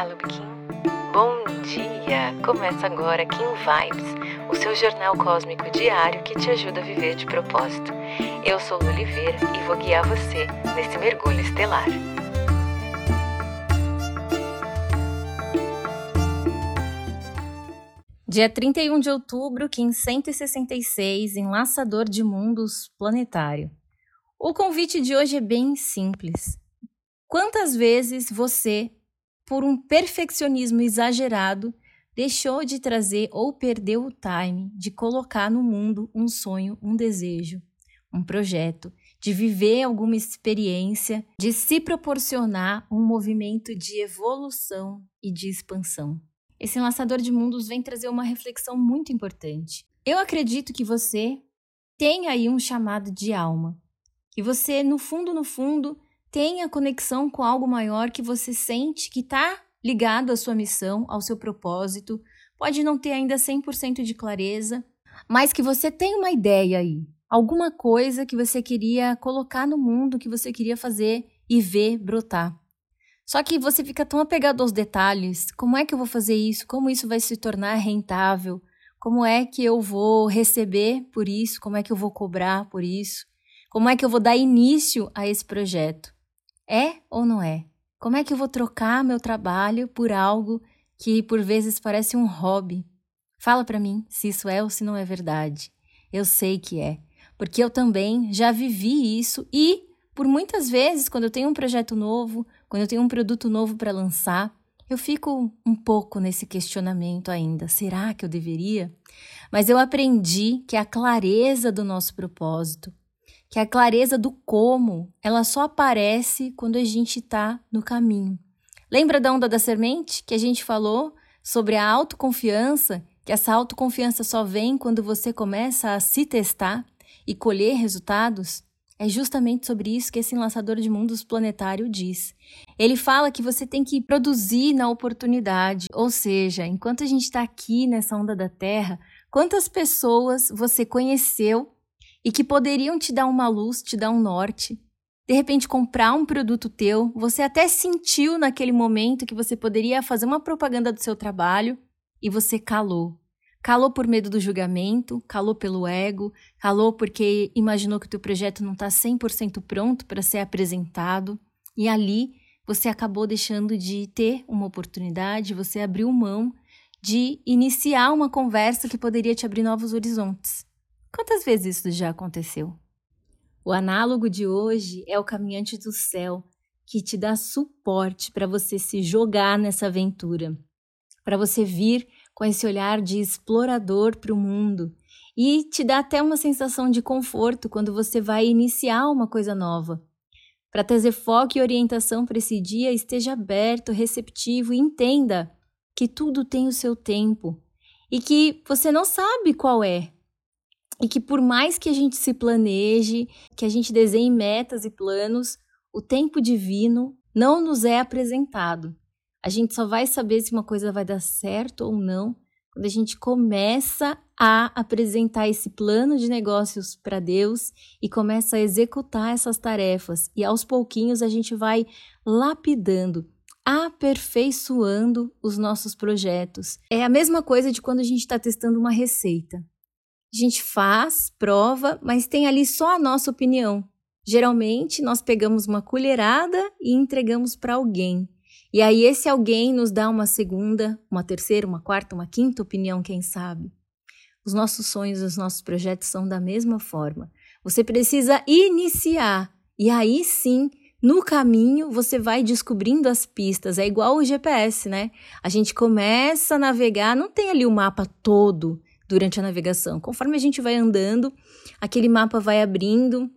Fala, Kim. Bom dia! Começa agora Kim Vibes, o seu jornal cósmico diário que te ajuda a viver de propósito. Eu sou Lu Oliveira e vou guiar você nesse mergulho estelar. Dia 31 de outubro, Kim 166, Enlaçador de Mundos Planetário. O convite de hoje é bem simples. Quantas vezes você por um perfeccionismo exagerado, deixou de trazer ou perdeu o time de colocar no mundo um sonho, um desejo, um projeto, de viver alguma experiência, de se proporcionar um movimento de evolução e de expansão. Esse enlaçador de mundos vem trazer uma reflexão muito importante. Eu acredito que você tem aí um chamado de alma, que você, no fundo, no fundo, tenha conexão com algo maior que você sente que está ligado à sua missão, ao seu propósito. Pode não ter ainda 100% de clareza, mas que você tem uma ideia aí, alguma coisa que você queria colocar no mundo, que você queria fazer e ver brotar. Só que você fica tão apegado aos detalhes. Como é que eu vou fazer isso? Como isso vai se tornar rentável? Como é que eu vou receber por isso? Como é que eu vou cobrar por isso? Como é que eu vou dar início a esse projeto? É ou não é? Como é que eu vou trocar meu trabalho por algo que por vezes parece um hobby? Fala para mim se isso é ou se não é verdade. Eu sei que é, porque eu também já vivi isso e por muitas vezes quando eu tenho um projeto novo, quando eu tenho um produto novo para lançar, eu fico um pouco nesse questionamento ainda. Será que eu deveria? Mas eu aprendi que a clareza do nosso propósito, que a clareza do como, ela só aparece quando a gente está no caminho. Lembra da onda da semente que a gente falou sobre a autoconfiança, que essa autoconfiança só vem quando você começa a se testar e colher resultados? É justamente sobre isso que esse lançador de mundos planetário diz. Ele fala que você tem que produzir na oportunidade, ou seja, enquanto a gente está aqui nessa onda da Terra, quantas pessoas você conheceu e que poderiam te dar uma luz, te dar um norte. De repente, comprar um produto teu, você até sentiu naquele momento que você poderia fazer uma propaganda do seu trabalho e você calou. Calou por medo do julgamento, calou pelo ego, calou porque imaginou que o teu projeto não está 100% pronto para ser apresentado. E ali você acabou deixando de ter uma oportunidade, você abriu mão de iniciar uma conversa que poderia te abrir novos horizontes. Quantas vezes isso já aconteceu? O análogo de hoje é o caminhante do céu, que te dá suporte para você se jogar nessa aventura, para você vir com esse olhar de explorador para o mundo e te dá até uma sensação de conforto quando você vai iniciar uma coisa nova. Para trazer foco e orientação para esse dia, esteja aberto, receptivo e entenda que tudo tem o seu tempo e que você não sabe qual é, e que por mais que a gente se planeje, que a gente desenhe metas e planos, o tempo divino não nos é apresentado. A gente só vai saber se uma coisa vai dar certo ou não quando a gente começa a apresentar esse plano de negócios para Deus e começa a executar essas tarefas. E aos pouquinhos a gente vai lapidando, aperfeiçoando os nossos projetos. É a mesma coisa de quando a gente está testando uma receita. A gente faz, prova, mas tem ali só a nossa opinião. Geralmente, nós pegamos uma colherada e entregamos para alguém. E aí, esse alguém nos dá uma segunda, uma terceira, uma quarta, uma quinta opinião, quem sabe. Os nossos sonhos, os nossos projetos são da mesma forma. Você precisa iniciar. E aí sim, no caminho, você vai descobrindo as pistas. É igual o GPS, né? A gente começa a navegar, não tem ali o mapa todo durante a navegação. Conforme a gente vai andando, aquele mapa vai abrindo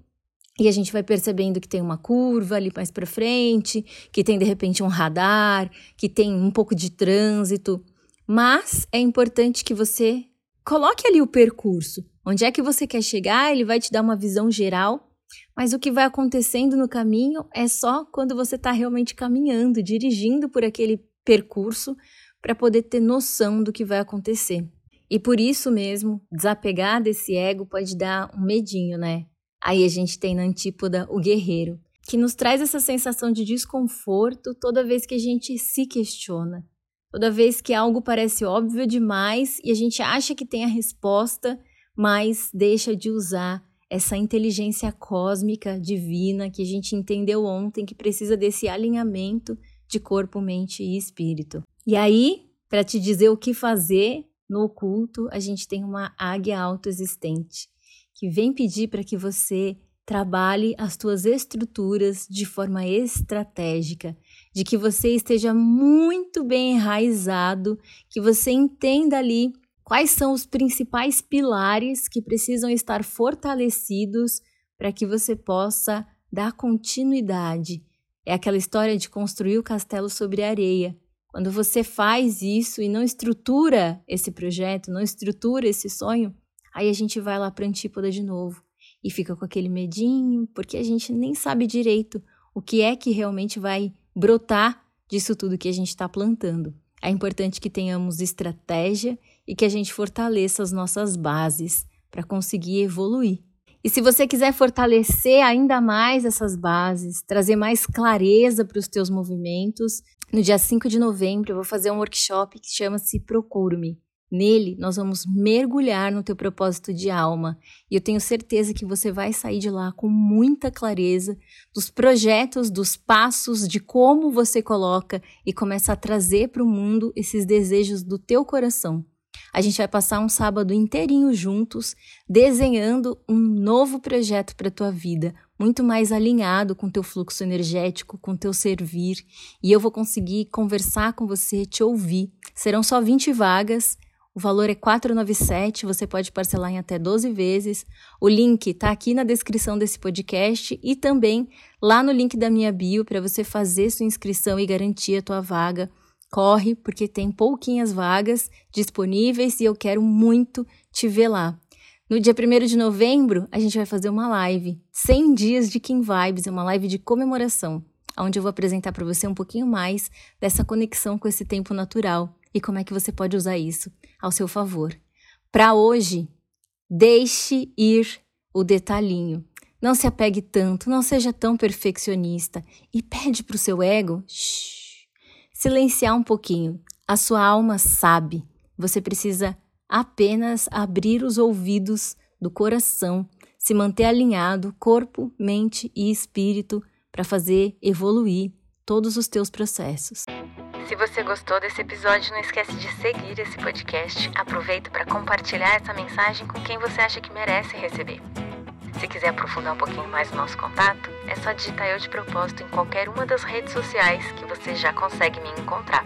e a gente vai percebendo que tem uma curva ali mais para frente, que tem de repente um radar, que tem um pouco de trânsito. Mas é importante que você coloque ali o percurso. Onde é que você quer chegar? Ele vai te dar uma visão geral. Mas o que vai acontecendo no caminho é só quando você está realmente caminhando, dirigindo por aquele percurso, para poder ter noção do que vai acontecer. E por isso mesmo, desapegar desse ego pode dar um medinho, né? Aí a gente tem na antípoda o guerreiro. que nos traz essa sensação de desconforto toda vez que a gente se questiona. Toda vez que algo parece óbvio demais e a gente acha que tem a resposta, mas deixa de usar essa inteligência cósmica divina que a gente entendeu ontem que precisa desse alinhamento de corpo, mente e espírito. E aí, para te dizer o que fazer no oculto, a gente tem uma águia autoexistente que vem pedir para que você trabalhe as tuas estruturas de forma estratégica, de que você esteja muito bem enraizado, que você entenda ali quais são os principais pilares que precisam estar fortalecidos para que você possa dar continuidade. É aquela história de construir o castelo sobre areia. Quando você faz isso e não estrutura esse projeto, não estrutura esse sonho, aí a gente vai lá para Antípoda de novo e fica com aquele medinho, porque a gente nem sabe direito o que é que realmente vai brotar disso tudo que a gente está plantando. É importante que tenhamos estratégia e que a gente fortaleça as nossas bases para conseguir evoluir. E se você quiser fortalecer ainda mais essas bases, trazer mais clareza para os teus movimentos, no dia 5 de novembro eu vou fazer um workshop que chama-se Procure-me. Nele, nós vamos mergulhar no teu propósito de alma e eu tenho certeza que você vai sair de lá com muita clareza dos projetos, dos passos, de como você coloca e começa a trazer para o mundo esses desejos do teu coração. A gente vai passar um sábado inteirinho juntos, desenhando um novo projeto para tua vida, muito mais alinhado com teu fluxo energético, com teu servir, e eu vou conseguir conversar com você, te ouvir. Serão só 20 vagas o valor é 497, você pode parcelar em até 12 vezes. O link está aqui na descrição desse podcast e também lá no link da minha bio para você fazer sua inscrição e garantir a tua vaga. Corre, porque tem pouquinhas vagas disponíveis e eu quero muito te ver lá. No dia 1 de novembro, a gente vai fazer uma live, 100 dias de King Vibes, é uma live de comemoração, onde eu vou apresentar para você um pouquinho mais dessa conexão com esse tempo natural e como é que você pode usar isso ao seu favor. Para hoje, deixe ir o detalhinho. Não se apegue tanto, não seja tão perfeccionista e pede para o seu ego shh, silenciar um pouquinho. A sua alma sabe. Você precisa apenas abrir os ouvidos do coração, se manter alinhado, corpo, mente e espírito, para fazer evoluir todos os teus processos. Se você gostou desse episódio, não esquece de seguir esse podcast. Aproveita para compartilhar essa mensagem com quem você acha que merece receber. Se quiser aprofundar um pouquinho mais o nosso contato, é só digitar eu de propósito em qualquer uma das redes sociais que você já consegue me encontrar.